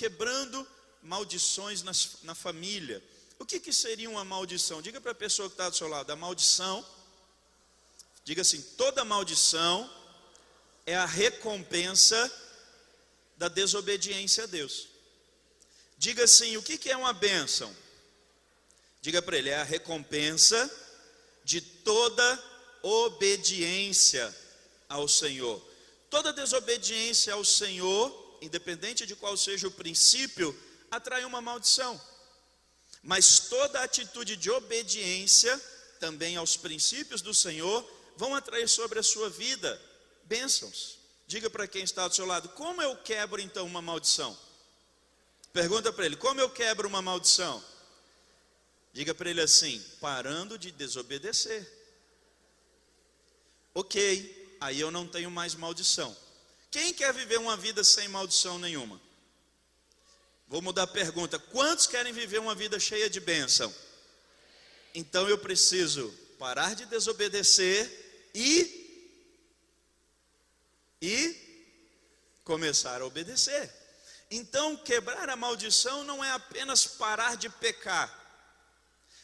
quebrando maldições nas, na família. O que, que seria uma maldição? Diga para a pessoa que está do seu lado: a maldição, diga assim, toda maldição é a recompensa da desobediência a Deus. Diga assim: o que, que é uma bênção? Diga para ele: é a recompensa de toda obediência ao Senhor. Toda desobediência ao Senhor, independente de qual seja o princípio, atrai uma maldição. Mas toda atitude de obediência, também aos princípios do Senhor, vão atrair sobre a sua vida bênçãos. Diga para quem está do seu lado: como eu quebro então uma maldição? Pergunta para ele: como eu quebro uma maldição? Diga para ele assim: parando de desobedecer. Ok, aí eu não tenho mais maldição. Quem quer viver uma vida sem maldição nenhuma? Vou mudar a pergunta: quantos querem viver uma vida cheia de bênção? Então eu preciso parar de desobedecer e e começar a obedecer. Então, quebrar a maldição não é apenas parar de pecar,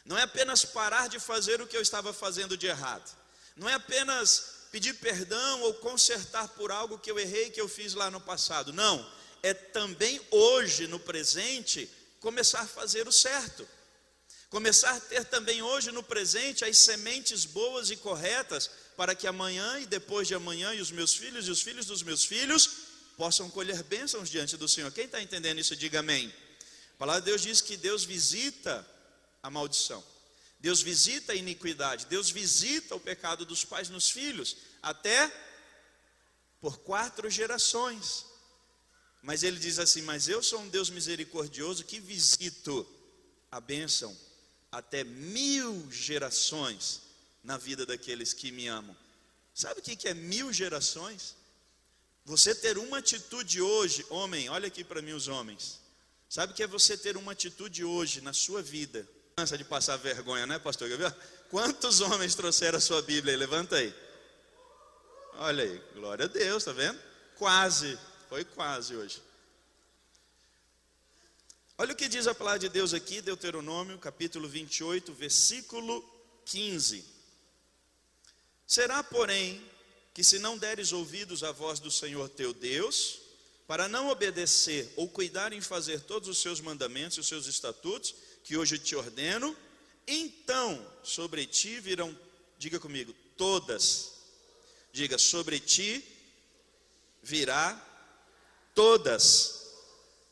não é apenas parar de fazer o que eu estava fazendo de errado, não é apenas pedir perdão ou consertar por algo que eu errei, que eu fiz lá no passado. Não, é também hoje, no presente, começar a fazer o certo. Começar a ter também hoje no presente as sementes boas e corretas para que amanhã e depois de amanhã e os meus filhos e os filhos dos meus filhos possam colher bênçãos diante do Senhor. Quem está entendendo isso, diga amém. A palavra de Deus diz que Deus visita a maldição, Deus visita a iniquidade, Deus visita o pecado dos pais nos filhos, até por quatro gerações. Mas ele diz assim: Mas eu sou um Deus misericordioso que visito a bênção até mil gerações na vida daqueles que me amam. Sabe o que é mil gerações? Você ter uma atitude hoje, homem, olha aqui para mim os homens. Sabe o que é você ter uma atitude hoje na sua vida? Cansa de passar vergonha, né, pastor Gabriel? Quantos homens trouxeram a sua Bíblia? Levanta aí. Olha aí, glória a Deus, tá vendo? Quase, foi quase hoje. Olha o que diz a palavra de Deus aqui, Deuteronômio, capítulo 28, versículo 15. Será, porém, que se não deres ouvidos à voz do Senhor teu Deus, para não obedecer ou cuidar em fazer todos os seus mandamentos e os seus estatutos, que hoje te ordeno, então sobre ti virão, diga comigo, todas, diga, sobre ti virá todas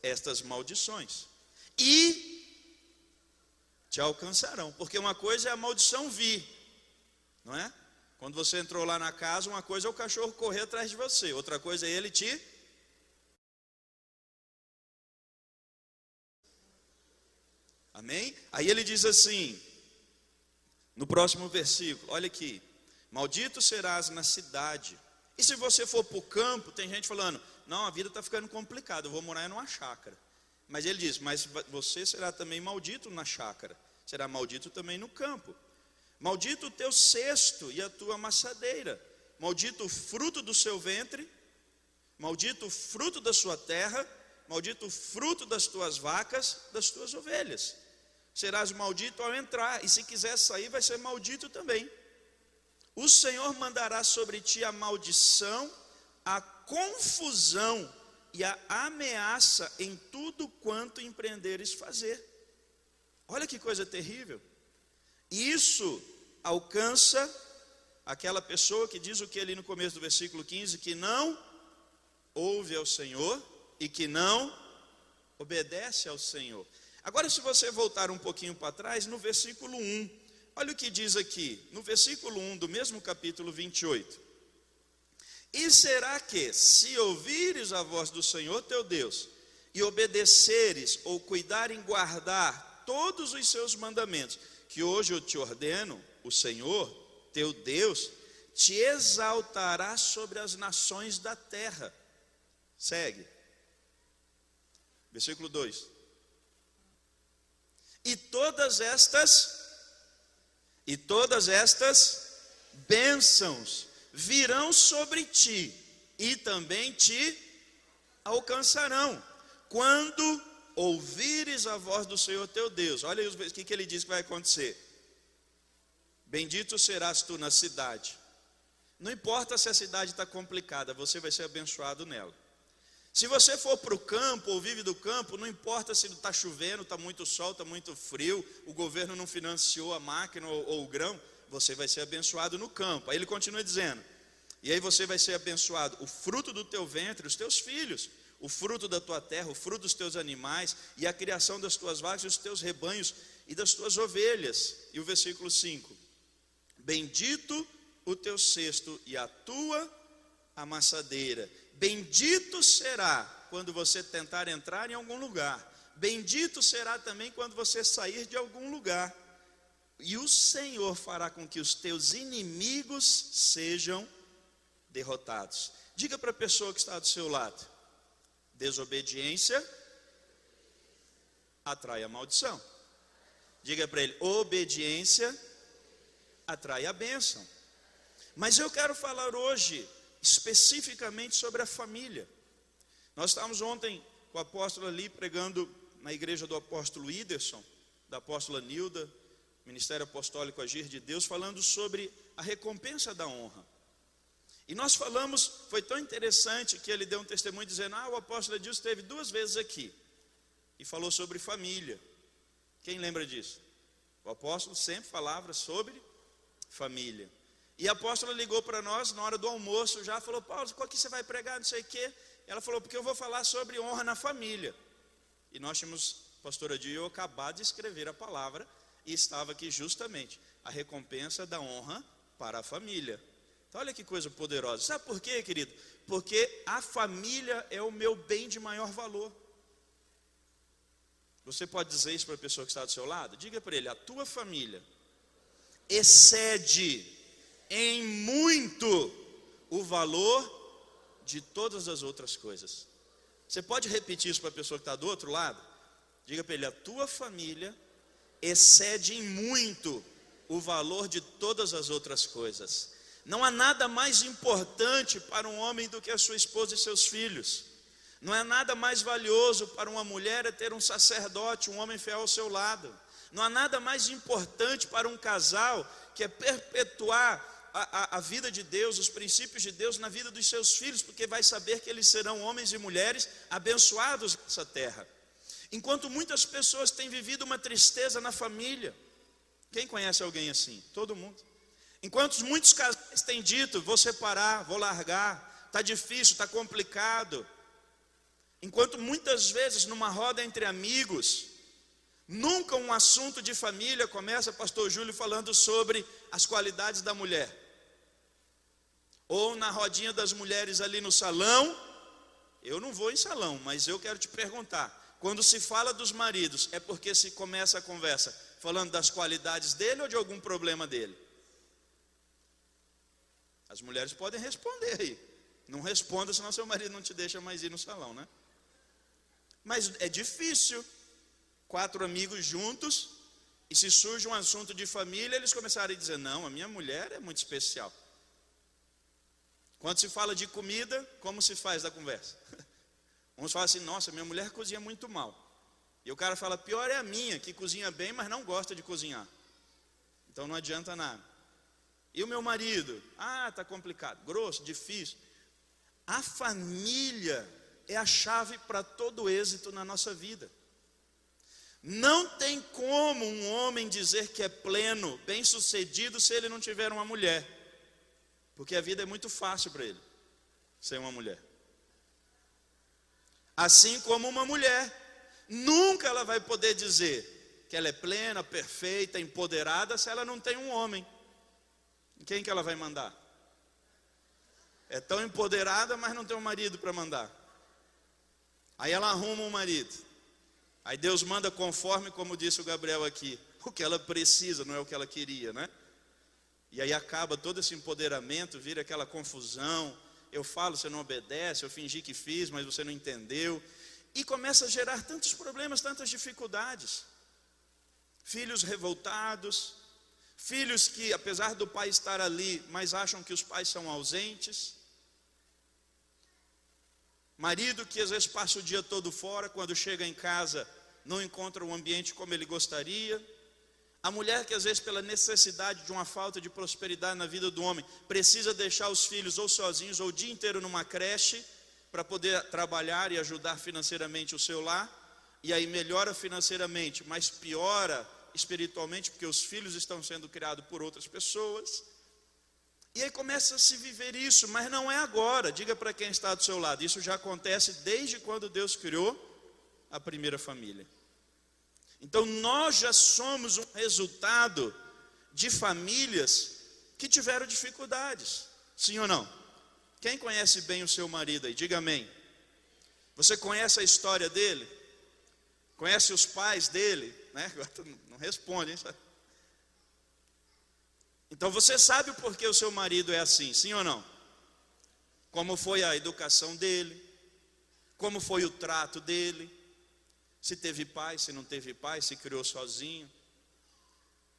estas maldições, e te alcançarão, porque uma coisa é a maldição vir, não é? Quando você entrou lá na casa, uma coisa é o cachorro correr atrás de você, outra coisa é ele te. Amém? Aí ele diz assim, no próximo versículo, olha aqui: Maldito serás na cidade. E se você for para o campo, tem gente falando: Não, a vida está ficando complicada, eu vou morar numa chácara. Mas ele diz: Mas você será também maldito na chácara, será maldito também no campo. Maldito o teu cesto e a tua amassadeira, maldito o fruto do seu ventre, maldito o fruto da sua terra, maldito o fruto das tuas vacas, das tuas ovelhas. Serás maldito ao entrar, e se quiser sair, vai ser maldito também. O Senhor mandará sobre ti a maldição, a confusão e a ameaça em tudo quanto empreenderes fazer. Olha que coisa terrível. Isso alcança aquela pessoa que diz o que ali no começo do versículo 15, que não ouve ao Senhor e que não obedece ao Senhor. Agora, se você voltar um pouquinho para trás, no versículo 1, olha o que diz aqui, no versículo 1 do mesmo capítulo 28. E será que, se ouvires a voz do Senhor teu Deus, e obedeceres ou cuidar em guardar todos os seus mandamentos, que hoje eu te ordeno, o Senhor, teu Deus, te exaltará sobre as nações da terra. Segue. Versículo 2. E todas estas e todas estas bênçãos virão sobre ti e também te alcançarão quando ouvires a voz do Senhor teu Deus. Olha o que, que ele diz que vai acontecer. Bendito serás tu na cidade. Não importa se a cidade está complicada, você vai ser abençoado nela. Se você for para o campo ou vive do campo, não importa se está chovendo, está muito sol, está muito frio, o governo não financiou a máquina ou, ou o grão, você vai ser abençoado no campo. Aí ele continua dizendo: e aí você vai ser abençoado, o fruto do teu ventre, os teus filhos, o fruto da tua terra, o fruto dos teus animais, e a criação das tuas vacas, os teus rebanhos e das tuas ovelhas. E o versículo 5: Bendito o teu cesto e a tua amassadeira Bendito será quando você tentar entrar em algum lugar. Bendito será também quando você sair de algum lugar. E o Senhor fará com que os teus inimigos sejam derrotados. Diga para a pessoa que está do seu lado: desobediência atrai a maldição. Diga para ele: obediência atrai a bênção. Mas eu quero falar hoje especificamente sobre a família. Nós estávamos ontem com o apóstolo ali pregando na igreja do apóstolo Iderson, da apóstola Nilda, Ministério Apostólico Agir de Deus, falando sobre a recompensa da honra. E nós falamos, foi tão interessante que ele deu um testemunho dizendo: Ah, o apóstolo Edilson esteve duas vezes aqui e falou sobre família. Quem lembra disso? O apóstolo sempre falava sobre família. E a apóstola ligou para nós na hora do almoço, já falou: Paulo, qual que você vai pregar? Não sei o quê. Ela falou: Porque eu vou falar sobre honra na família. E nós tínhamos, pastora Dio, acabado de escrever a palavra e estava aqui justamente a recompensa da honra para a família. Então, olha que coisa poderosa. Sabe por quê, querido? Porque a família é o meu bem de maior valor. Você pode dizer isso para a pessoa que está do seu lado? Diga para ele: a tua família excede em muito o valor de todas as outras coisas. Você pode repetir isso para a pessoa que está do outro lado? Diga para ele: a tua família excede em muito o valor de todas as outras coisas. Não há nada mais importante para um homem do que a sua esposa e seus filhos. Não é nada mais valioso para uma mulher é ter um sacerdote, um homem fiel ao seu lado. Não há nada mais importante para um casal que é perpetuar a, a, vida de Deus, os princípios de Deus na vida dos seus filhos, porque vai saber que eles serão homens e mulheres abençoados nessa terra. Enquanto muitas pessoas têm vivido uma tristeza na família, quem conhece alguém assim? Todo mundo. Enquanto muitos casais têm dito: vou separar, vou largar, está difícil, está complicado. Enquanto muitas vezes numa roda entre amigos, nunca um assunto de família começa, Pastor Júlio, falando sobre as qualidades da mulher ou na rodinha das mulheres ali no salão. Eu não vou em salão, mas eu quero te perguntar: quando se fala dos maridos, é porque se começa a conversa falando das qualidades dele ou de algum problema dele? As mulheres podem responder aí. Não responda, senão seu marido não te deixa mais ir no salão, né? Mas é difícil. Quatro amigos juntos, e se surge um assunto de família, eles começarem a dizer: Não, a minha mulher é muito especial. Quando se fala de comida, como se faz da conversa? Uns falam assim: nossa, minha mulher cozinha muito mal. E o cara fala: pior é a minha, que cozinha bem, mas não gosta de cozinhar. Então não adianta nada. E o meu marido? Ah, está complicado, grosso, difícil. A família é a chave para todo êxito na nossa vida. Não tem como um homem dizer que é pleno, bem sucedido, se ele não tiver uma mulher. Porque a vida é muito fácil para ele ser uma mulher. Assim como uma mulher, nunca ela vai poder dizer que ela é plena, perfeita, empoderada, se ela não tem um homem. Quem que ela vai mandar? É tão empoderada, mas não tem um marido para mandar. Aí ela arruma um marido. Aí Deus manda conforme, como disse o Gabriel aqui, o que ela precisa, não é o que ela queria, né? E aí acaba todo esse empoderamento, vira aquela confusão. Eu falo, você não obedece, eu fingi que fiz, mas você não entendeu. E começa a gerar tantos problemas, tantas dificuldades. Filhos revoltados, filhos que, apesar do pai estar ali, mas acham que os pais são ausentes. Marido que às vezes passa o dia todo fora, quando chega em casa não encontra o ambiente como ele gostaria. A mulher que às vezes pela necessidade de uma falta de prosperidade na vida do homem, precisa deixar os filhos ou sozinhos ou o dia inteiro numa creche para poder trabalhar e ajudar financeiramente o seu lar, e aí melhora financeiramente, mas piora espiritualmente porque os filhos estão sendo criados por outras pessoas. E aí começa a se viver isso, mas não é agora. Diga para quem está do seu lado, isso já acontece desde quando Deus criou a primeira família. Então nós já somos um resultado de famílias que tiveram dificuldades. Sim ou não? Quem conhece bem o seu marido aí? Diga amém. Você conhece a história dele? Conhece os pais dele? Né? Não responde, hein? Então você sabe o porquê o seu marido é assim, sim ou não? Como foi a educação dele, como foi o trato dele, se teve pai, se não teve pai, se criou sozinho,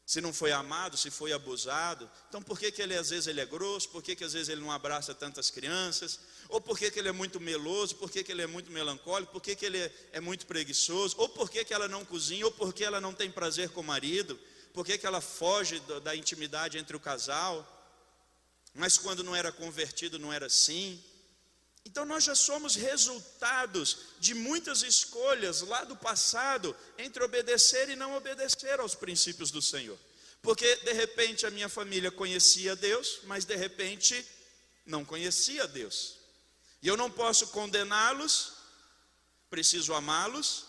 se não foi amado, se foi abusado. Então por que, que ele às vezes ele é grosso, por que, que às vezes ele não abraça tantas crianças, ou por que, que ele é muito meloso, por que, que ele é muito melancólico, por que, que ele é, é muito preguiçoso, ou por que, que ela não cozinha, ou por que ela não tem prazer com o marido por que, que ela foge da intimidade entre o casal, mas quando não era convertido não era assim. Então nós já somos resultados de muitas escolhas lá do passado entre obedecer e não obedecer aos princípios do Senhor. Porque de repente a minha família conhecia Deus, mas de repente não conhecia Deus. E eu não posso condená-los, preciso amá-los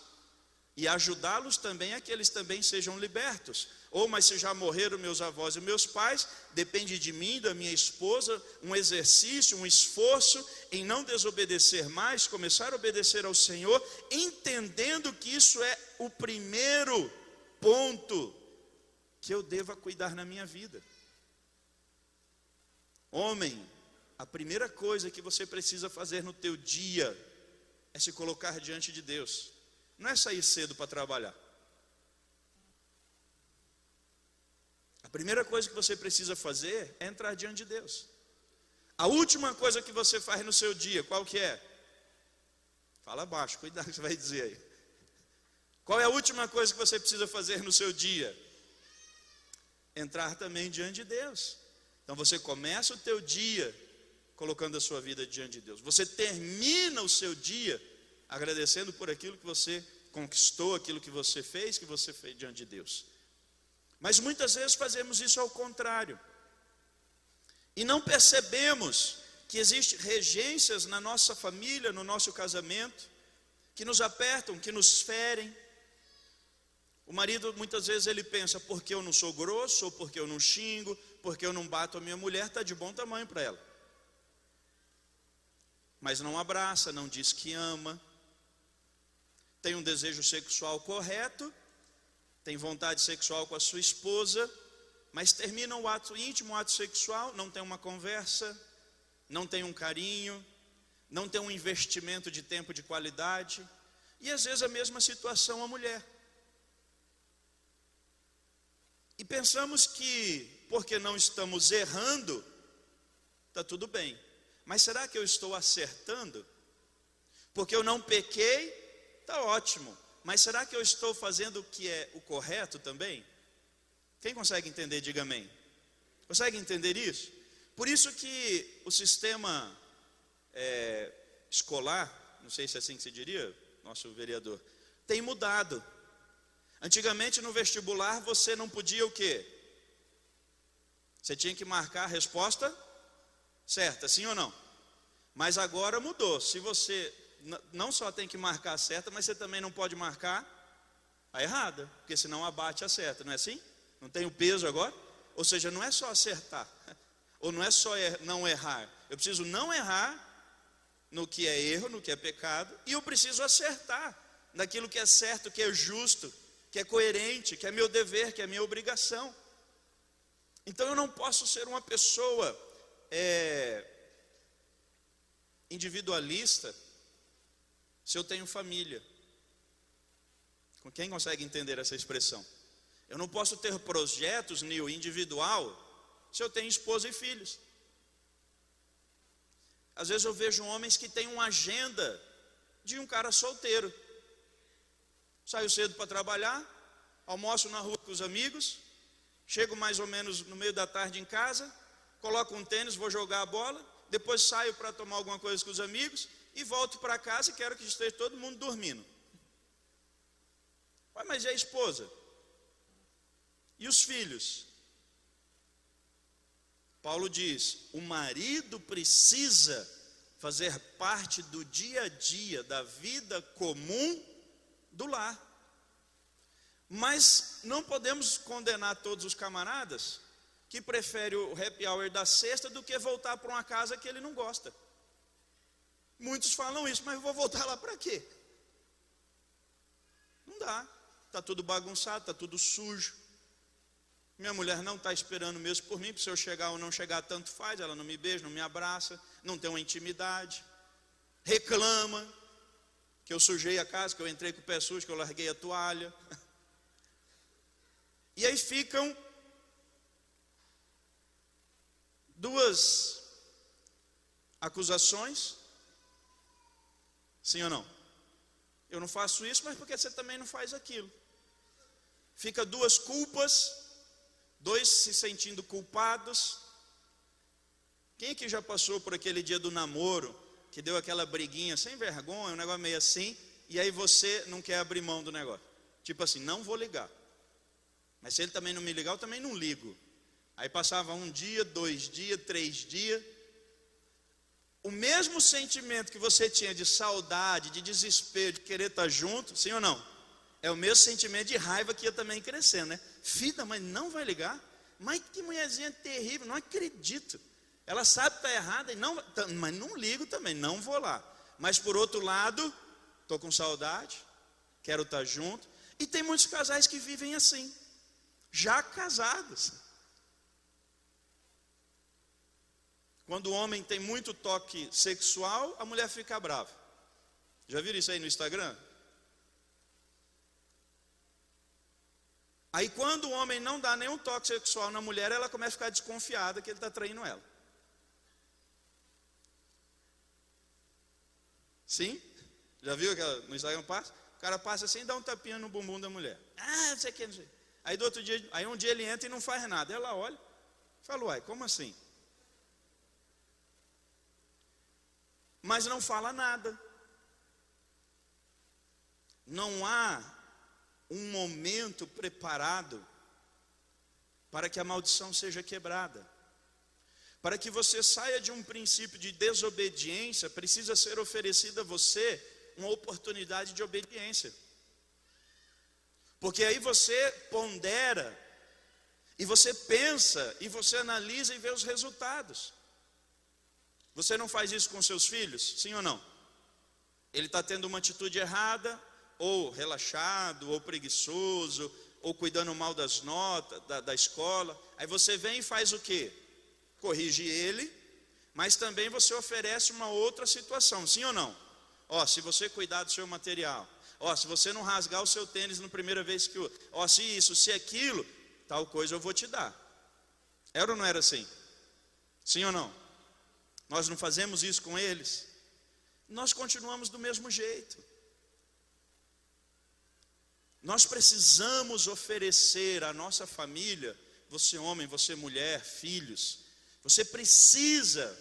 e ajudá-los também a que eles também sejam libertos. Ou, mas se já morreram meus avós e meus pais, depende de mim, da minha esposa, um exercício, um esforço em não desobedecer mais, começar a obedecer ao Senhor, entendendo que isso é o primeiro ponto que eu deva cuidar na minha vida. Homem, a primeira coisa que você precisa fazer no teu dia é se colocar diante de Deus. Não é sair cedo para trabalhar. A primeira coisa que você precisa fazer é entrar diante de Deus. A última coisa que você faz no seu dia, qual que é? Fala baixo, cuidado que você vai dizer aí. Qual é a última coisa que você precisa fazer no seu dia? Entrar também diante de Deus. Então você começa o teu dia colocando a sua vida diante de Deus. Você termina o seu dia agradecendo por aquilo que você conquistou, aquilo que você fez, que você fez diante de Deus. Mas muitas vezes fazemos isso ao contrário. E não percebemos que existem regências na nossa família, no nosso casamento, que nos apertam, que nos ferem. O marido muitas vezes ele pensa, porque eu não sou grosso, ou porque eu não xingo, porque eu não bato a minha mulher, está de bom tamanho para ela. Mas não abraça, não diz que ama, tem um desejo sexual correto, tem vontade sexual com a sua esposa, mas termina o ato íntimo, o ato sexual, não tem uma conversa, não tem um carinho, não tem um investimento de tempo de qualidade, e às vezes a mesma situação a mulher. E pensamos que, porque não estamos errando, está tudo bem. Mas será que eu estou acertando? Porque eu não pequei, está ótimo. Mas será que eu estou fazendo o que é o correto também? Quem consegue entender, diga amém. Consegue entender isso? Por isso que o sistema é, escolar, não sei se é assim que se diria, nosso vereador, tem mudado. Antigamente no vestibular você não podia o quê? Você tinha que marcar a resposta certa, sim ou não? Mas agora mudou. Se você não só tem que marcar a certa, mas você também não pode marcar a errada, porque senão abate a certa, não é assim? Não tem o peso agora? Ou seja, não é só acertar, ou não é só er não errar. Eu preciso não errar no que é erro, no que é pecado, e eu preciso acertar naquilo que é certo, que é justo, que é coerente, que é meu dever, que é minha obrigação. Então eu não posso ser uma pessoa é, individualista se eu tenho família. Quem consegue entender essa expressão? Eu não posso ter projetos, Nil, individual, se eu tenho esposa e filhos. Às vezes eu vejo homens que têm uma agenda de um cara solteiro. Saio cedo para trabalhar, almoço na rua com os amigos, chego mais ou menos no meio da tarde em casa, coloco um tênis, vou jogar a bola, depois saio para tomar alguma coisa com os amigos e volto para casa e quero que esteja todo mundo dormindo. mas e a esposa? E os filhos? Paulo diz: o marido precisa fazer parte do dia a dia, da vida comum do lar. Mas não podemos condenar todos os camaradas que preferem o happy hour da sexta do que voltar para uma casa que ele não gosta. Muitos falam isso, mas eu vou voltar lá para quê? Não dá. Está tudo bagunçado, está tudo sujo. Minha mulher não está esperando mesmo por mim, se eu chegar ou não chegar, tanto faz. Ela não me beija, não me abraça, não tem uma intimidade. Reclama que eu sujei a casa, que eu entrei com o pé sujo, que eu larguei a toalha. E aí ficam duas acusações. Sim ou não? Eu não faço isso, mas porque você também não faz aquilo. Fica duas culpas, dois se sentindo culpados. Quem que já passou por aquele dia do namoro, que deu aquela briguinha sem vergonha, um negócio meio assim, e aí você não quer abrir mão do negócio? Tipo assim, não vou ligar. Mas se ele também não me ligar, eu também não ligo. Aí passava um dia, dois dias, três dias. O mesmo sentimento que você tinha de saudade, de desespero, de querer estar junto, sim ou não? É o mesmo sentimento de raiva que ia também crescendo, né? Filha, mas não vai ligar? Mas que mulherzinha terrível, não acredito. Ela sabe que está errada, e não, mas não ligo também, não vou lá. Mas por outro lado, estou com saudade, quero estar junto. E tem muitos casais que vivem assim já casados. Quando o homem tem muito toque sexual, a mulher fica brava. Já viram isso aí no Instagram? Aí quando o homem não dá nenhum toque sexual na mulher, ela começa a ficar desconfiada que ele está traindo ela. Sim? Já viu que no Instagram passa? O cara passa assim e dá um tapinha no bumbum da mulher. Ah, não sei o que, não sei. Aí do outro dia, aí um dia ele entra e não faz nada. Ela olha, fala, uai, como assim? Mas não fala nada. Não há um momento preparado para que a maldição seja quebrada. Para que você saia de um princípio de desobediência, precisa ser oferecida a você uma oportunidade de obediência. Porque aí você pondera, e você pensa, e você analisa e vê os resultados. Você não faz isso com seus filhos? Sim ou não? Ele está tendo uma atitude errada, ou relaxado, ou preguiçoso, ou cuidando mal das notas da, da escola. Aí você vem e faz o quê? Corrige ele, mas também você oferece uma outra situação, sim ou não? Ó, se você cuidar do seu material, Ó, se você não rasgar o seu tênis na primeira vez que o. Ó, se isso, se aquilo, tal coisa eu vou te dar. Era ou não era assim? Sim ou não? Nós não fazemos isso com eles? Nós continuamos do mesmo jeito. Nós precisamos oferecer à nossa família, você homem, você mulher, filhos, você precisa,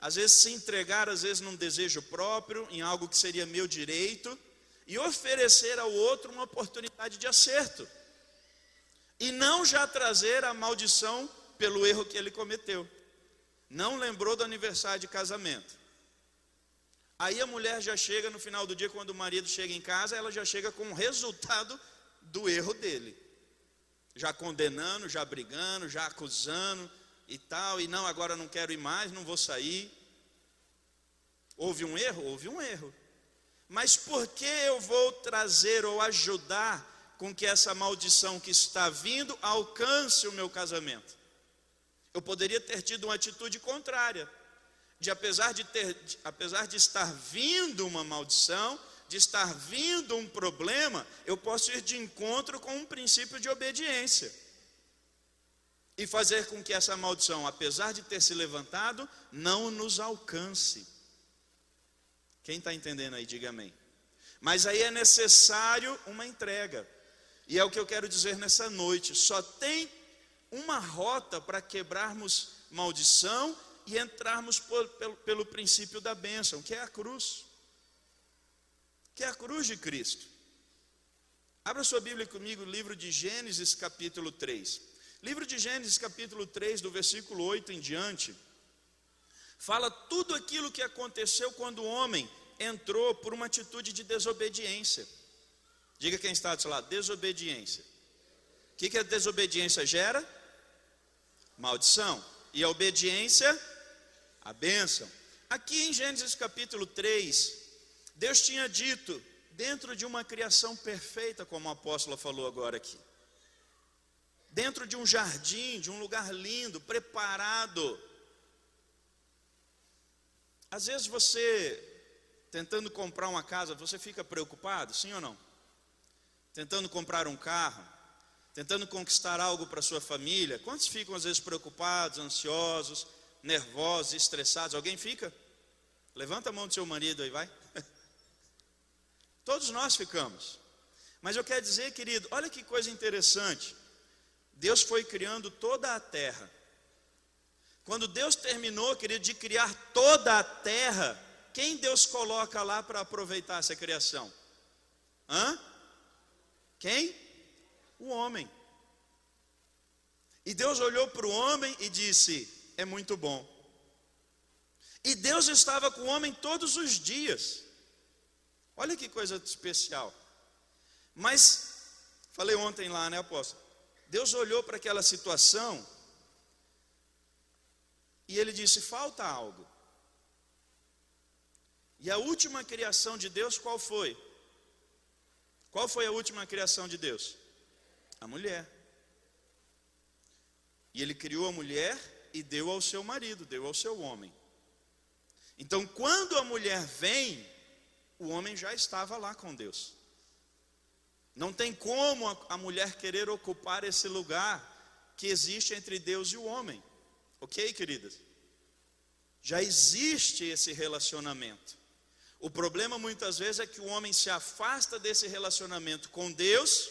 às vezes, se entregar, às vezes, num desejo próprio, em algo que seria meu direito, e oferecer ao outro uma oportunidade de acerto, e não já trazer a maldição pelo erro que ele cometeu. Não lembrou do aniversário de casamento. Aí a mulher já chega no final do dia, quando o marido chega em casa, ela já chega com o resultado do erro dele. Já condenando, já brigando, já acusando e tal, e não, agora não quero ir mais, não vou sair. Houve um erro? Houve um erro. Mas por que eu vou trazer ou ajudar com que essa maldição que está vindo alcance o meu casamento? Eu poderia ter tido uma atitude contrária, de apesar de ter, de, apesar de estar vindo uma maldição, de estar vindo um problema, eu posso ir de encontro com um princípio de obediência e fazer com que essa maldição, apesar de ter se levantado, não nos alcance. Quem está entendendo aí, diga amém. Mas aí é necessário uma entrega. E é o que eu quero dizer nessa noite. Só tem uma rota para quebrarmos maldição e entrarmos por, pelo, pelo princípio da bênção, que é a cruz. Que é a cruz de Cristo. Abra sua Bíblia comigo, livro de Gênesis, capítulo 3. Livro de Gênesis, capítulo 3, do versículo 8 em diante, fala tudo aquilo que aconteceu quando o homem entrou por uma atitude de desobediência. Diga quem está lado, desobediência. O que, que a desobediência gera? Maldição. E a obediência? A bênção. Aqui em Gênesis capítulo 3, Deus tinha dito, dentro de uma criação perfeita, como o apóstolo falou agora aqui, dentro de um jardim, de um lugar lindo, preparado. Às vezes você tentando comprar uma casa, você fica preocupado, sim ou não? Tentando comprar um carro, tentando conquistar algo para sua família. Quantos ficam às vezes preocupados, ansiosos, nervosos, estressados? Alguém fica? Levanta a mão do seu marido aí, vai. Todos nós ficamos. Mas eu quero dizer, querido, olha que coisa interessante. Deus foi criando toda a terra. Quando Deus terminou, querido, de criar toda a terra, quem Deus coloca lá para aproveitar essa criação? Hã? Quem? O homem. E Deus olhou para o homem e disse: É muito bom. E Deus estava com o homem todos os dias. Olha que coisa especial. Mas, falei ontem lá, né, apóstolo? Deus olhou para aquela situação e ele disse: falta algo. E a última criação de Deus qual foi? Qual foi a última criação de Deus? A mulher. E ele criou a mulher e deu ao seu marido, deu ao seu homem. Então, quando a mulher vem, o homem já estava lá com Deus. Não tem como a, mulher querer ocupar esse lugar que existe entre Deus e o homem. Ok, queridas? Já existe esse relacionamento. O problema muitas vezes é que o homem se afasta desse relacionamento com Deus,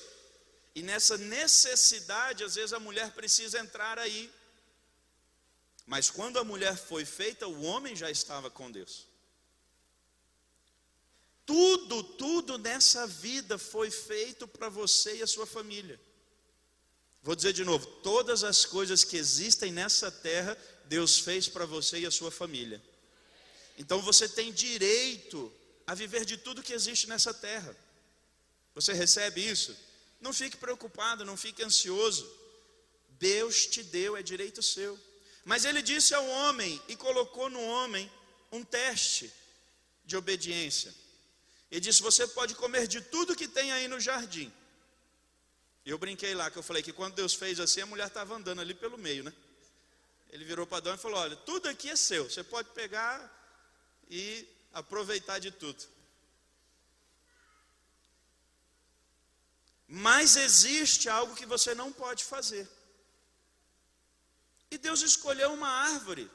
e nessa necessidade, às vezes a mulher precisa entrar aí. Mas quando a mulher foi feita, o homem já estava com Deus. Tudo, tudo nessa vida foi feito para você e a sua família. Vou dizer de novo: todas as coisas que existem nessa terra, Deus fez para você e a sua família. Então você tem direito a viver de tudo que existe nessa terra. Você recebe isso? Não fique preocupado, não fique ansioso. Deus te deu, é direito seu. Mas ele disse ao homem e colocou no homem um teste de obediência. Ele disse: Você pode comer de tudo que tem aí no jardim. Eu brinquei lá, que eu falei que quando Deus fez assim, a mulher estava andando ali pelo meio, né? Ele virou para Adão e falou: Olha, tudo aqui é seu, você pode pegar e aproveitar de tudo. Mas existe algo que você não pode fazer. E Deus escolheu uma árvore,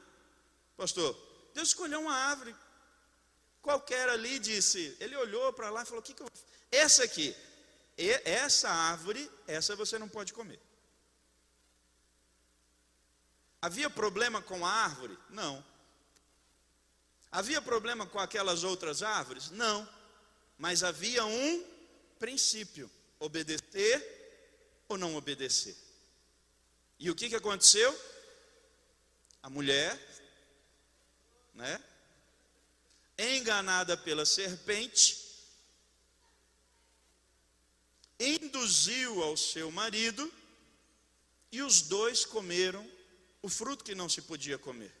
pastor. Deus escolheu uma árvore qualquer ali disse. Ele olhou para lá e falou: "O que, que eu essa aqui, essa árvore, essa você não pode comer." Havia problema com a árvore? Não. Havia problema com aquelas outras árvores? Não. Mas havia um princípio: obedecer ou não obedecer. E o que, que aconteceu? A mulher, né? Enganada pela serpente, induziu ao seu marido e os dois comeram o fruto que não se podia comer.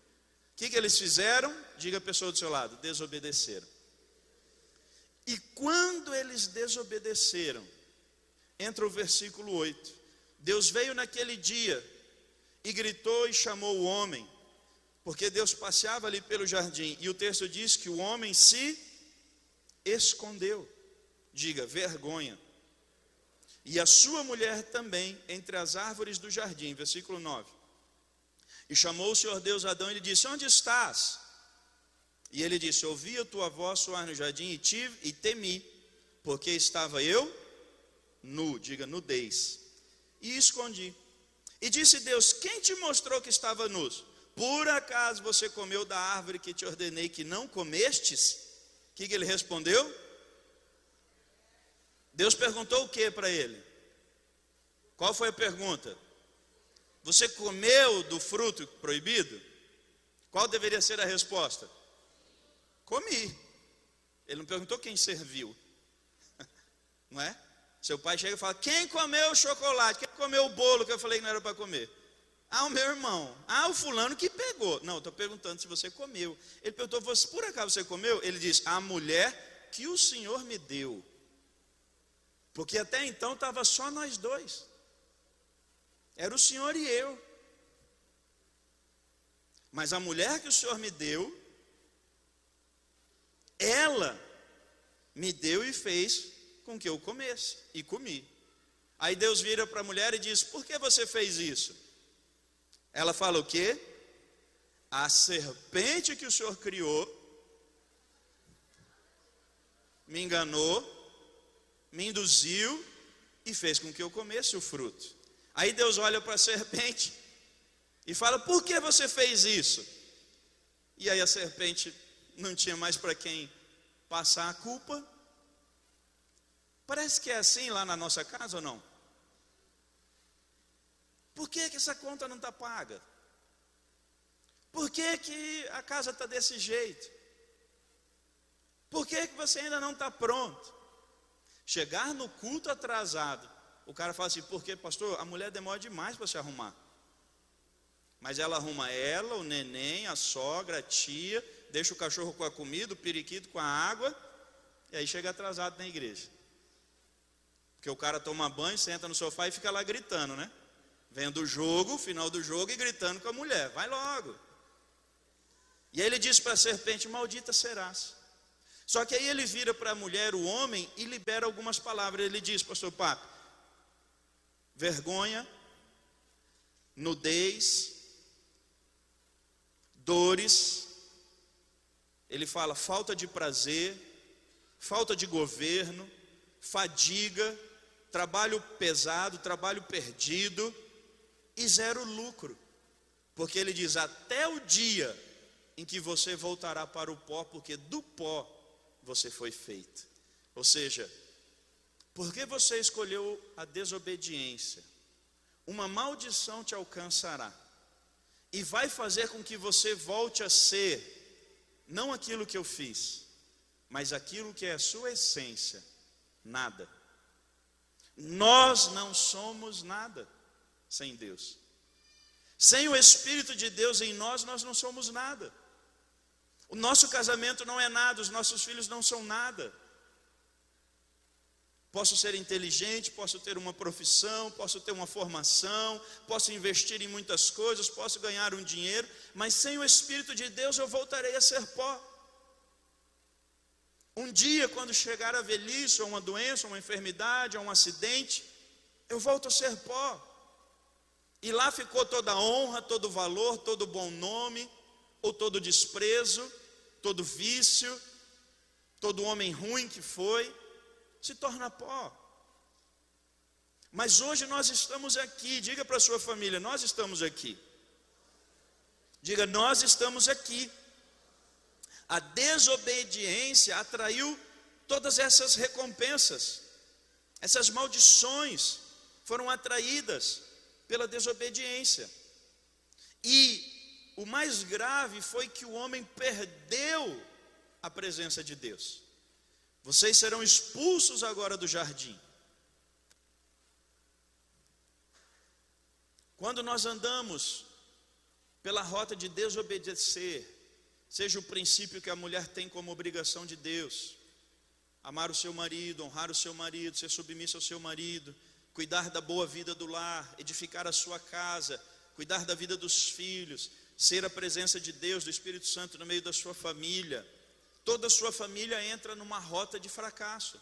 O que, que eles fizeram? Diga a pessoa do seu lado: desobedeceram. E quando eles desobedeceram, entra o versículo 8: Deus veio naquele dia e gritou e chamou o homem, porque Deus passeava ali pelo jardim, e o texto diz que o homem se escondeu. Diga, vergonha. E a sua mulher também entre as árvores do jardim, versículo 9. E chamou o Senhor Deus Adão e lhe disse: Onde estás? E ele disse: Ouvi a tua voz soar no jardim e tive e temi, porque estava eu nu, diga nudez, e escondi. E disse Deus: Quem te mostrou que estava nu? Por acaso você comeu da árvore que te ordenei que não comestes? O que, que ele respondeu? Deus perguntou o que para ele? Qual foi a pergunta? Você comeu do fruto proibido? Qual deveria ser a resposta? Comi. Ele não perguntou quem serviu. Não é? Seu pai chega e fala: Quem comeu o chocolate? Quem comeu o bolo que eu falei que não era para comer? Ah, o meu irmão. Ah, o fulano que pegou. Não, estou perguntando se você comeu. Ele perguntou: você, Por acaso você comeu? Ele diz: A mulher que o Senhor me deu. Porque até então estava só nós dois. Era o Senhor e eu. Mas a mulher que o Senhor me deu, ela me deu e fez com que eu comesse e comi. Aí Deus vira para a mulher e diz: Por que você fez isso? Ela fala o quê? A serpente que o Senhor criou me enganou, me induziu e fez com que eu comesse o fruto. Aí Deus olha para a serpente e fala: Por que você fez isso? E aí a serpente não tinha mais para quem passar a culpa. Parece que é assim lá na nossa casa ou não? Por que, que essa conta não está paga? Por que, que a casa está desse jeito? Por que, que você ainda não está pronto? Chegar no culto atrasado o cara fala assim: porque, pastor, a mulher demora demais para se arrumar. Mas ela arruma ela, o neném, a sogra, a tia, deixa o cachorro com a comida, o periquito com a água, e aí chega atrasado na igreja. Porque o cara toma banho, senta no sofá e fica lá gritando, né? Vendo o jogo, final do jogo e gritando com a mulher: vai logo. E aí ele diz para a serpente: maldita serás. Só que aí ele vira para a mulher, o homem, e libera algumas palavras. Ele diz, pastor Papo, vergonha, nudez, dores. Ele fala falta de prazer, falta de governo, fadiga, trabalho pesado, trabalho perdido e zero lucro. Porque ele diz: até o dia em que você voltará para o pó, porque do pó você foi feito. Ou seja, porque você escolheu a desobediência, uma maldição te alcançará e vai fazer com que você volte a ser não aquilo que eu fiz, mas aquilo que é a sua essência, nada. Nós não somos nada sem Deus. Sem o Espírito de Deus em nós, nós não somos nada. O nosso casamento não é nada, os nossos filhos não são nada. Posso ser inteligente, posso ter uma profissão, posso ter uma formação, posso investir em muitas coisas, posso ganhar um dinheiro, mas sem o Espírito de Deus eu voltarei a ser pó. Um dia, quando chegar a velhice, ou uma doença, ou uma enfermidade, ou um acidente, eu volto a ser pó. E lá ficou toda a honra, todo o valor, todo o bom nome, ou todo o desprezo, todo vício, todo homem ruim que foi se torna pó. Mas hoje nós estamos aqui, diga para a sua família, nós estamos aqui. Diga, nós estamos aqui. A desobediência atraiu todas essas recompensas, essas maldições foram atraídas pela desobediência. E o mais grave foi que o homem perdeu a presença de Deus. Vocês serão expulsos agora do jardim. Quando nós andamos pela rota de desobedecer, seja o princípio que a mulher tem como obrigação de Deus, amar o seu marido, honrar o seu marido, ser submisso ao seu marido, cuidar da boa vida do lar, edificar a sua casa, cuidar da vida dos filhos, ser a presença de Deus, do Espírito Santo no meio da sua família, toda a sua família entra numa rota de fracasso.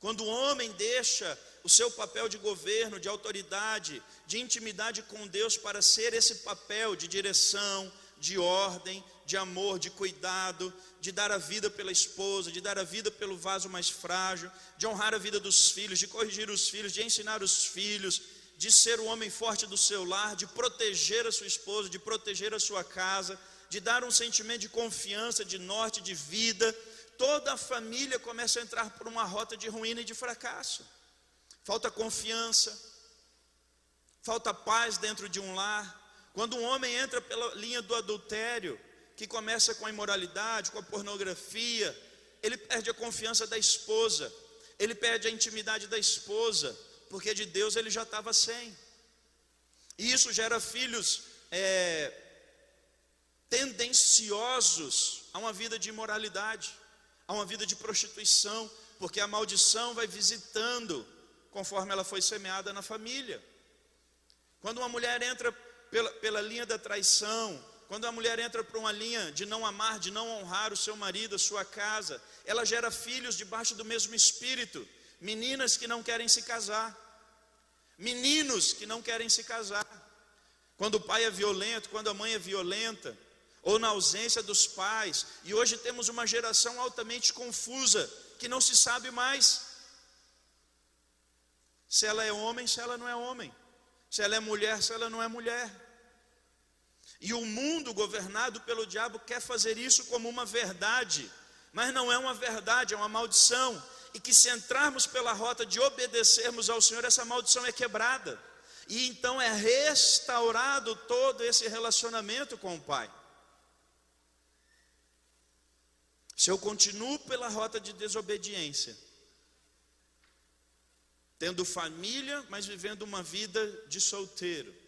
Quando o homem deixa o seu papel de governo, de autoridade, de intimidade com Deus para ser esse papel de direção, de ordem, de amor, de cuidado, de dar a vida pela esposa, de dar a vida pelo vaso mais frágil, de honrar a vida dos filhos, de corrigir os filhos, de ensinar os filhos, de ser o homem forte do seu lar, de proteger a sua esposa, de proteger a sua casa, de dar um sentimento de confiança, de norte, de vida. Toda a família começa a entrar por uma rota de ruína e de fracasso. Falta confiança, falta paz dentro de um lar. Quando um homem entra pela linha do adultério, que começa com a imoralidade, com a pornografia, ele perde a confiança da esposa, ele perde a intimidade da esposa, porque de Deus ele já estava sem. E isso gera filhos é, tendenciosos a uma vida de imoralidade, a uma vida de prostituição, porque a maldição vai visitando conforme ela foi semeada na família. Quando uma mulher entra pela, pela linha da traição, quando a mulher entra por uma linha de não amar, de não honrar o seu marido, a sua casa, ela gera filhos debaixo do mesmo espírito. Meninas que não querem se casar, meninos que não querem se casar. Quando o pai é violento, quando a mãe é violenta, ou na ausência dos pais. E hoje temos uma geração altamente confusa, que não se sabe mais se ela é homem, se ela não é homem, se ela é mulher, se ela não é mulher. E o mundo governado pelo diabo quer fazer isso como uma verdade, mas não é uma verdade, é uma maldição. E que se entrarmos pela rota de obedecermos ao Senhor, essa maldição é quebrada. E então é restaurado todo esse relacionamento com o Pai. Se eu continuo pela rota de desobediência, tendo família, mas vivendo uma vida de solteiro,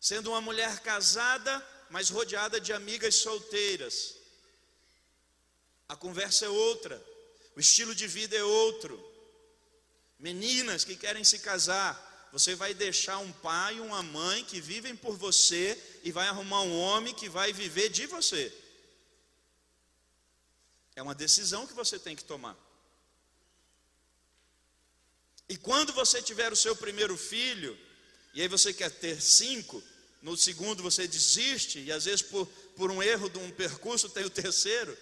sendo uma mulher casada, mas rodeada de amigas solteiras. A conversa é outra, o estilo de vida é outro. Meninas que querem se casar, você vai deixar um pai e uma mãe que vivem por você e vai arrumar um homem que vai viver de você. É uma decisão que você tem que tomar. E quando você tiver o seu primeiro filho, e aí você quer ter cinco, no segundo você desiste, e às vezes por, por um erro de um percurso tem o terceiro.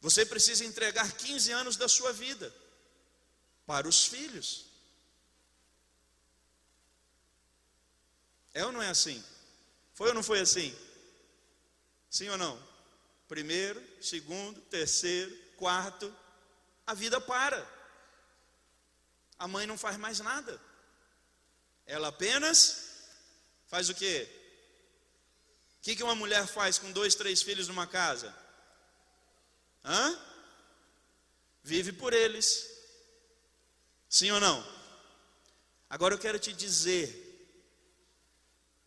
Você precisa entregar 15 anos da sua vida para os filhos. É ou não é assim? Foi ou não foi assim? Sim ou não? Primeiro, segundo, terceiro, quarto, a vida para. A mãe não faz mais nada. Ela apenas faz o quê? O que, uma mulher faz com dois, três filhos numa casa? Hã? Vive por eles. Sim ou não? Agora eu quero te dizer: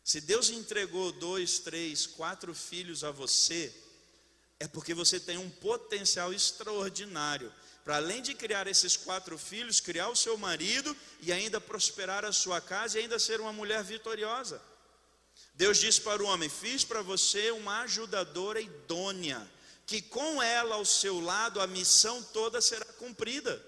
se Deus entregou dois, três, quatro filhos a você, é porque você tem um potencial extraordinário para além de criar esses quatro filhos, criar o seu marido e ainda prosperar a sua casa e ainda ser uma mulher vitoriosa. Deus disse para o homem: Fiz para você uma ajudadora idônea, que com ela ao seu lado a missão toda será cumprida.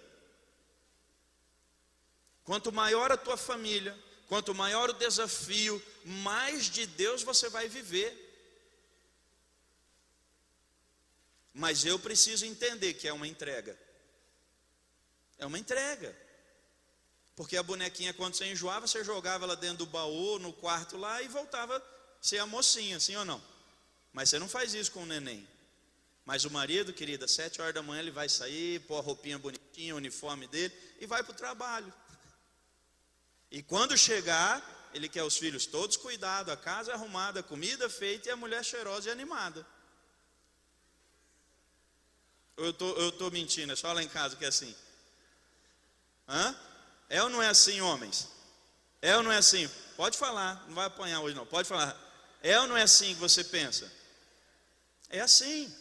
Quanto maior a tua família, quanto maior o desafio, mais de Deus você vai viver. Mas eu preciso entender que é uma entrega. É uma entrega. Porque a bonequinha, quando você enjoava, você jogava ela dentro do baú, no quarto lá e voltava a ser a mocinha, sim ou não? Mas você não faz isso com o neném. Mas o marido, querida, sete horas da manhã ele vai sair, pôr a roupinha bonitinha, o uniforme dele e vai para o trabalho. E quando chegar, ele quer os filhos todos cuidados, a casa arrumada, a comida feita e a mulher cheirosa e animada. Eu tô, estou tô mentindo, é só lá em casa que é assim. Hã? É ou não é assim, homens? É ou não é assim? Pode falar, não vai apanhar hoje não, pode falar. É ou não é assim que você pensa? É assim.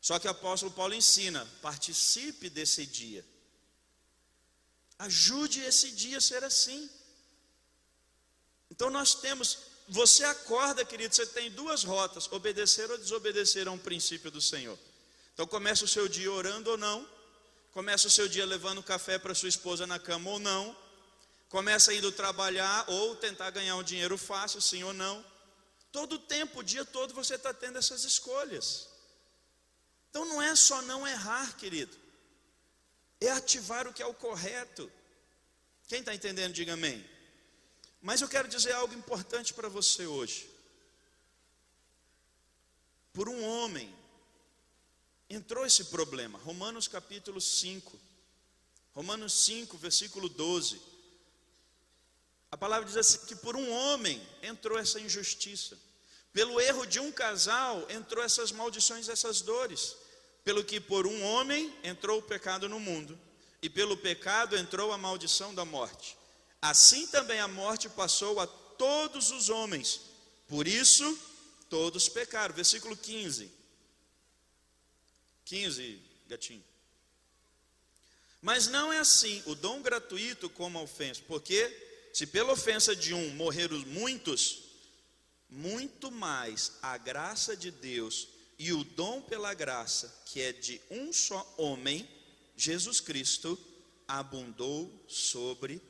Só que o apóstolo Paulo ensina: participe desse dia. Ajude esse dia a ser assim. Então nós temos, você acorda, querido, você tem duas rotas: obedecer ou desobedecer a um princípio do Senhor. Então começa o seu dia orando ou não, Começa o seu dia levando café para sua esposa na cama ou não. Começa indo trabalhar ou tentar ganhar um dinheiro fácil, sim ou não. Todo o tempo, o dia todo você está tendo essas escolhas. Então não é só não errar, querido, é ativar o que é o correto. Quem está entendendo, diga amém. Mas eu quero dizer algo importante para você hoje. Por um homem entrou esse problema, Romanos capítulo 5. Romanos 5, versículo 12. A palavra diz assim: que por um homem entrou essa injustiça, pelo erro de um casal entrou essas maldições, essas dores, pelo que por um homem entrou o pecado no mundo, e pelo pecado entrou a maldição da morte. Assim também a morte passou a todos os homens, por isso todos pecaram. Versículo 15. 15, gatinho. Mas não é assim, o dom gratuito como a ofensa, porque se pela ofensa de um morreram muitos, muito mais a graça de Deus e o dom pela graça, que é de um só homem, Jesus Cristo, abundou sobre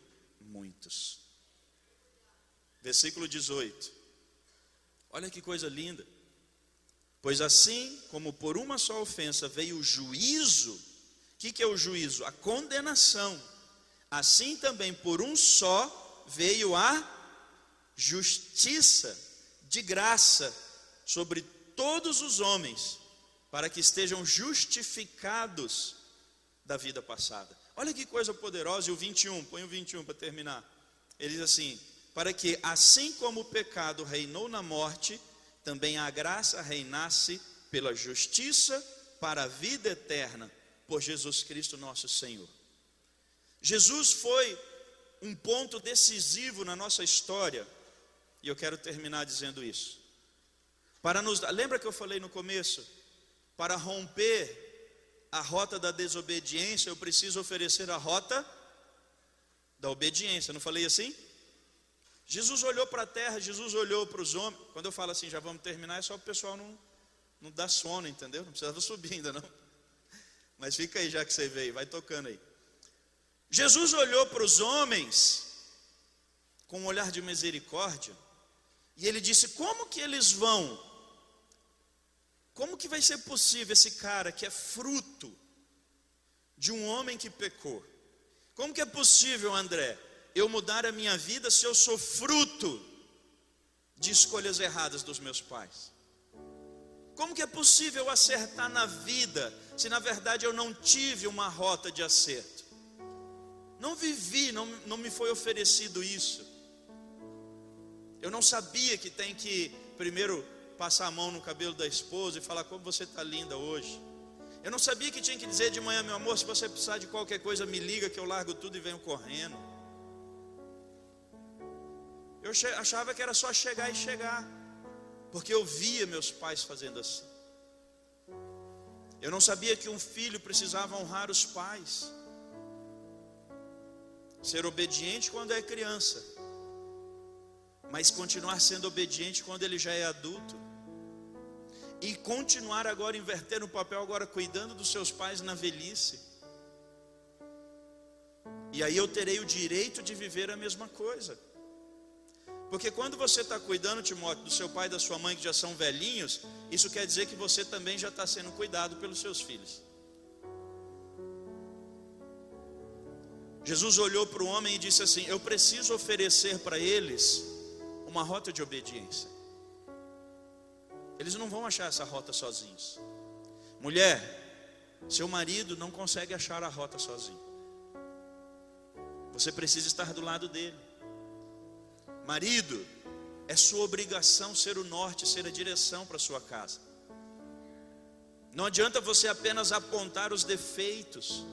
muitos. Versículo 18. Olha que coisa linda. Pois assim como por uma só ofensa veio o juízo, o que, que é o juízo? A condenação. Assim também por um só veio a justiça de graça sobre todos os homens, para que estejam justificados da vida passada. Olha que coisa poderosa, e o 21, põe o 21 para terminar. Ele diz assim: para que assim como o pecado reinou na morte, também a graça reinasse pela justiça para a vida eterna, por Jesus Cristo nosso Senhor. Jesus foi um ponto decisivo na nossa história, e eu quero terminar dizendo isso. Para nos, lembra que eu falei no começo? Para romper a rota da desobediência, eu preciso oferecer a rota da obediência. Não falei assim? Jesus olhou para a terra, Jesus olhou para os homens. Quando eu falo assim, já vamos terminar, é só o pessoal não, não dar sono, entendeu? Não precisava subir ainda, não. Mas fica aí já que você veio, vai tocando aí. Jesus olhou para os homens com um olhar de misericórdia e ele disse: Como que eles vão? Como que vai ser possível esse cara que é fruto de um homem que pecou? Como que é possível, André, eu mudar a minha vida se eu sou fruto de escolhas erradas dos meus pais? Como que é possível acertar na vida se na verdade eu não tive uma rota de acerto? Não vivi, não, não me foi oferecido isso. Eu não sabia que tem que primeiro passar a mão no cabelo da esposa e falar como você está linda hoje. Eu não sabia que tinha que dizer de manhã, meu amor, se você precisar de qualquer coisa, me liga que eu largo tudo e venho correndo. Eu achava que era só chegar e chegar, porque eu via meus pais fazendo assim. Eu não sabia que um filho precisava honrar os pais. Ser obediente quando é criança, mas continuar sendo obediente quando ele já é adulto. E continuar agora invertendo o papel, agora cuidando dos seus pais na velhice. E aí eu terei o direito de viver a mesma coisa. Porque quando você está cuidando, Timóteo, do seu pai e da sua mãe que já são velhinhos, isso quer dizer que você também já está sendo cuidado pelos seus filhos. Jesus olhou para o homem e disse assim: Eu preciso oferecer para eles uma rota de obediência. Eles não vão achar essa rota sozinhos. Mulher, seu marido não consegue achar a rota sozinho. Você precisa estar do lado dele. Marido, é sua obrigação ser o norte, ser a direção para sua casa. Não adianta você apenas apontar os defeitos.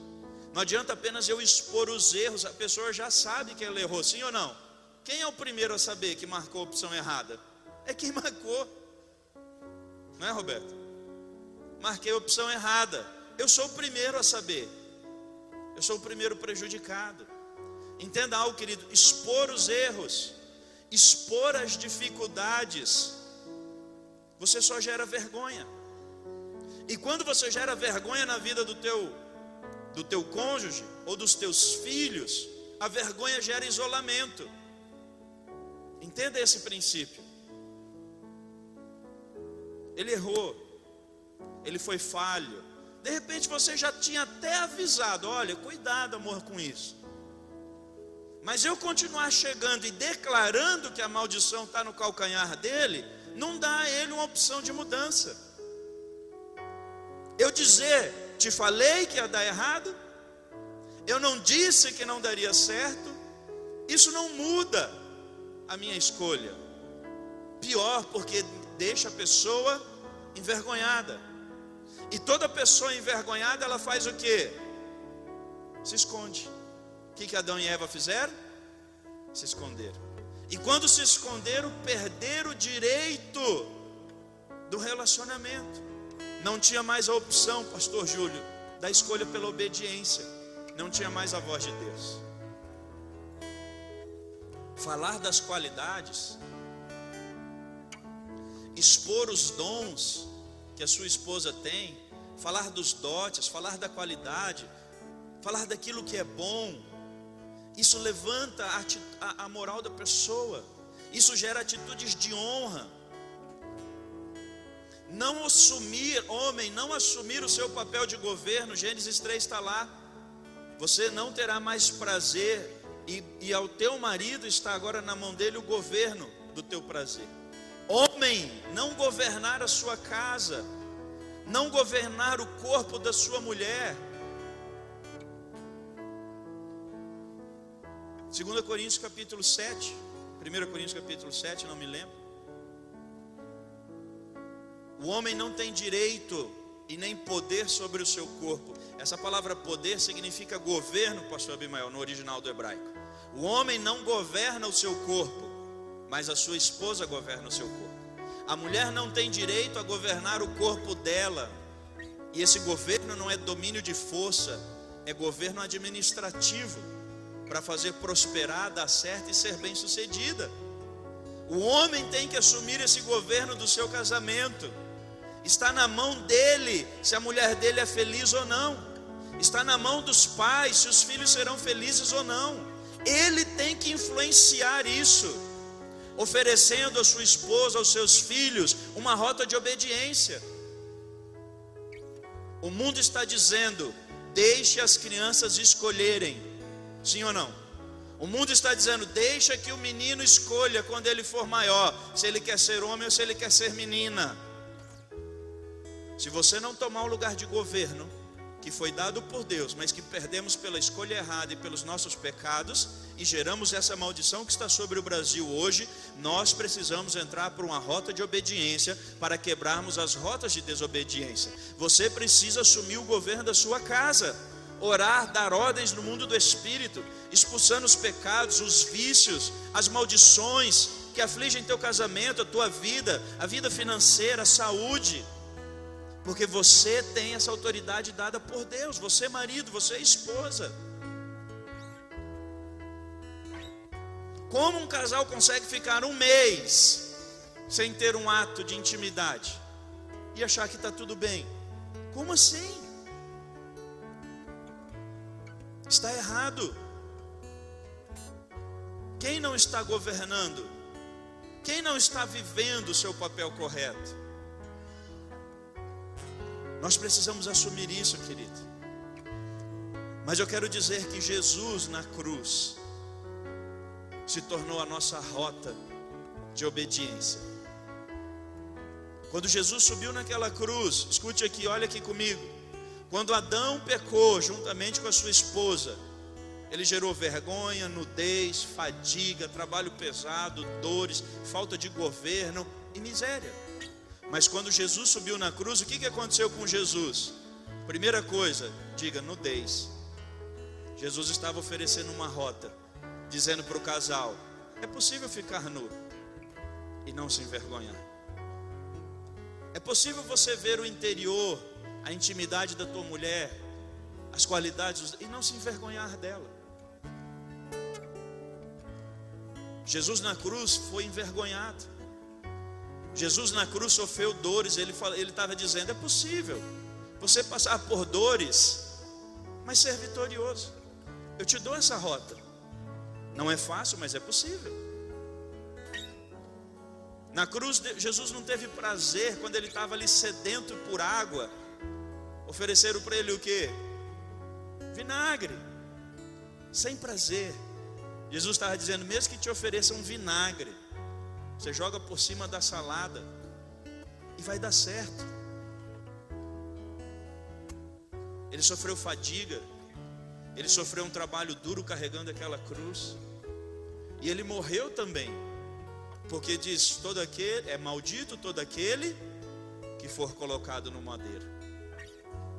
Não adianta apenas eu expor os erros, a pessoa já sabe que ela errou, sim ou não? Quem é o primeiro a saber que marcou a opção errada? É quem marcou. Não é, Roberto? Marquei a opção errada. Eu sou o primeiro a saber. Eu sou o primeiro prejudicado. Entenda algo, querido: expor os erros, expor as dificuldades, você só gera vergonha. E quando você gera vergonha na vida do teu do teu cônjuge ou dos teus filhos, a vergonha gera isolamento. Entenda esse princípio. ele errou, ele foi falho. De repente você já tinha até avisado: olha, cuidado, amor, com isso. Mas eu continuar chegando e declarando que a maldição está no calcanhar dele, não dá a ele uma opção de mudança. Eu dizer, te falei que ia dar errado, eu não disse que não daria certo, isso não muda a minha escolha. Pior, porque deixa a pessoa envergonhada. E toda pessoa envergonhada, ela faz o que? Se esconde. Que, que Adão e Eva fizeram? Se esconderam. E quando se esconderam, perderam o direito do relacionamento. Não tinha mais a opção, pastor Júlio, da escolha pela obediência. Não tinha mais a voz de Deus. Falar das qualidades, expor os dons que a sua esposa tem, falar dos dotes, falar da qualidade, falar daquilo que é bom, isso levanta a, a, moral da pessoa, isso gera atitudes de honra. Não assumir, homem, não assumir o seu papel de governo, Gênesis 3 está lá. Você não terá mais prazer, e, e ao teu marido está agora na mão dele o governo do teu prazer. Homem, não governar a sua casa, não governar o corpo da sua mulher. 2 Coríntios capítulo 7, 1 Coríntios capítulo 7, não me lembro. O homem não tem direito e nem poder sobre o seu corpo. Essa palavra poder significa governo, pastor Abimael, no original do hebraico. O homem não governa o seu corpo, mas a sua esposa governa o seu corpo. A mulher não tem direito a governar o corpo dela. E esse governo não é domínio de força, é governo administrativo para fazer prosperar, dar certo e ser bem-sucedida. O homem tem que assumir esse governo do seu casamento. Está na mão dele se a mulher dele é feliz ou não. Está na mão dos pais se os filhos serão felizes ou não. Ele tem que influenciar isso, oferecendo à sua esposa, aos seus filhos, uma rota de obediência. O mundo está dizendo: deixe as crianças escolherem, sim ou não? O mundo está dizendo: deixa que o menino escolha quando ele for maior, se ele quer ser homem ou se ele quer ser menina. Se você não tomar o lugar de governo, que foi dado por Deus, mas que perdemos pela escolha errada e pelos nossos pecados, e geramos essa maldição que está sobre o Brasil hoje, nós precisamos entrar por uma rota de obediência para quebrarmos as rotas de desobediência. Você precisa assumir o governo da sua casa, orar, dar ordens no mundo do espírito, expulsando os pecados, os vícios, as maldições que afligem teu casamento, a tua vida, a vida financeira, a saúde porque você tem essa autoridade dada por Deus, você é marido, você é esposa. Como um casal consegue ficar um mês sem ter um ato de intimidade e achar que está tudo bem? Como assim? Está errado. Quem não está governando? Quem não está vivendo o seu papel correto? Nós precisamos assumir isso, querido. Mas eu quero dizer que Jesus na cruz se tornou a nossa rota de obediência. Quando Jesus subiu naquela cruz, escute aqui, olha aqui comigo. Quando Adão pecou juntamente com a sua esposa, ele gerou vergonha, nudez, fadiga, trabalho pesado, dores, falta de governo e miséria. Mas quando Jesus subiu na cruz, o que, que aconteceu com Jesus? Primeira coisa, diga nudez. Jesus estava oferecendo uma rota, dizendo para o casal: é possível ficar nu e não se envergonhar. É possível você ver o interior, a intimidade da tua mulher, as qualidades e não se envergonhar dela. Jesus na cruz foi envergonhado. Jesus na cruz sofreu dores, ele estava dizendo: é possível você passar por dores, mas ser vitorioso. Eu te dou essa rota. Não é fácil, mas é possível. Na cruz, Jesus não teve prazer quando ele estava ali sedento por água. Ofereceram para ele o que? Vinagre, sem prazer. Jesus estava dizendo: mesmo que te ofereçam um vinagre, você joga por cima da salada e vai dar certo. Ele sofreu fadiga, ele sofreu um trabalho duro carregando aquela cruz, e ele morreu também porque diz: todo aquele é maldito todo aquele que for colocado no madeiro.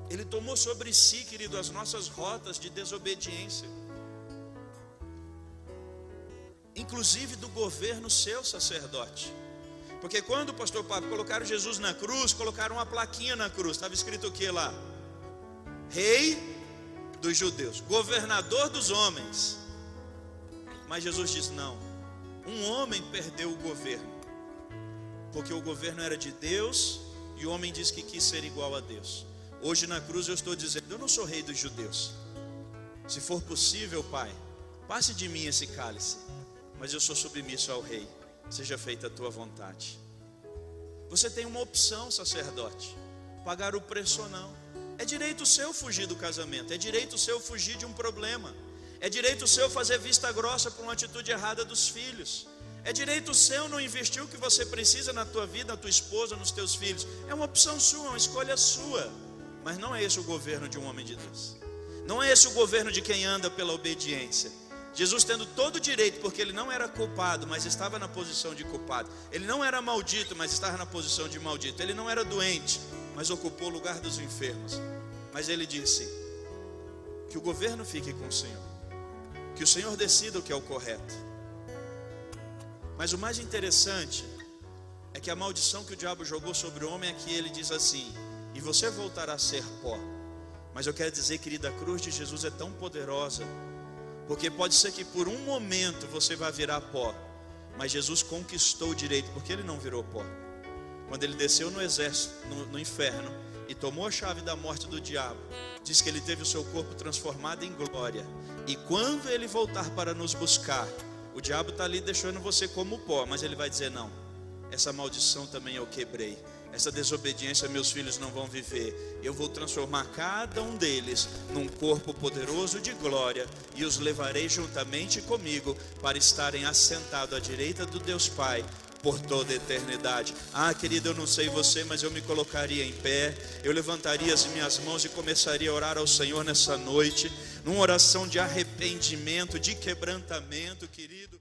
Ele tomou sobre si, querido, as nossas rotas de desobediência. Inclusive do governo seu sacerdote. Porque quando o pastor Pablo colocaram Jesus na cruz, colocaram uma plaquinha na cruz. Estava escrito o que lá? Rei dos judeus, governador dos homens. Mas Jesus disse: não, um homem perdeu o governo, porque o governo era de Deus e o homem disse que quis ser igual a Deus. Hoje na cruz eu estou dizendo: eu não sou rei dos judeus. Se for possível, Pai, passe de mim esse cálice, mas eu sou submisso ao rei. Seja feita a tua vontade. Você tem uma opção, sacerdote: pagar o preço ou não. É direito seu fugir do casamento, é direito seu fugir de um problema. É direito seu fazer vista grossa por uma atitude errada dos filhos. É direito seu não investir o que você precisa na tua vida, na tua esposa, nos teus filhos. É uma opção sua, uma escolha sua. Mas não é esse o governo de um homem de Deus. Não é esse o governo de quem anda pela obediência. Jesus tendo todo o direito, porque ele não era culpado, mas estava na posição de culpado. Ele não era maldito, mas estava na posição de maldito. Ele não era doente, mas ocupou o lugar dos enfermos. Mas ele disse: que o governo fique com o Senhor. Que o Senhor decida o que é o correto. Mas o mais interessante é que a maldição que o diabo jogou sobre o homem é que ele diz assim: e você voltará a ser pó. Mas eu quero dizer, querida, a cruz de Jesus é tão poderosa, porque pode ser que por um momento você vai virar pó, mas Jesus conquistou o direito, porque ele não virou pó. Quando ele desceu no exército, no, no inferno, e tomou a chave da morte do diabo, diz que ele teve o seu corpo transformado em glória. E quando ele voltar para nos buscar, o diabo está ali deixando você como pó, mas ele vai dizer: não, essa maldição também eu quebrei. Essa desobediência meus filhos não vão viver. Eu vou transformar cada um deles num corpo poderoso de glória e os levarei juntamente comigo para estarem assentados à direita do Deus Pai por toda a eternidade. Ah, querido, eu não sei você, mas eu me colocaria em pé, eu levantaria as minhas mãos e começaria a orar ao Senhor nessa noite, numa oração de arrependimento, de quebrantamento, querido.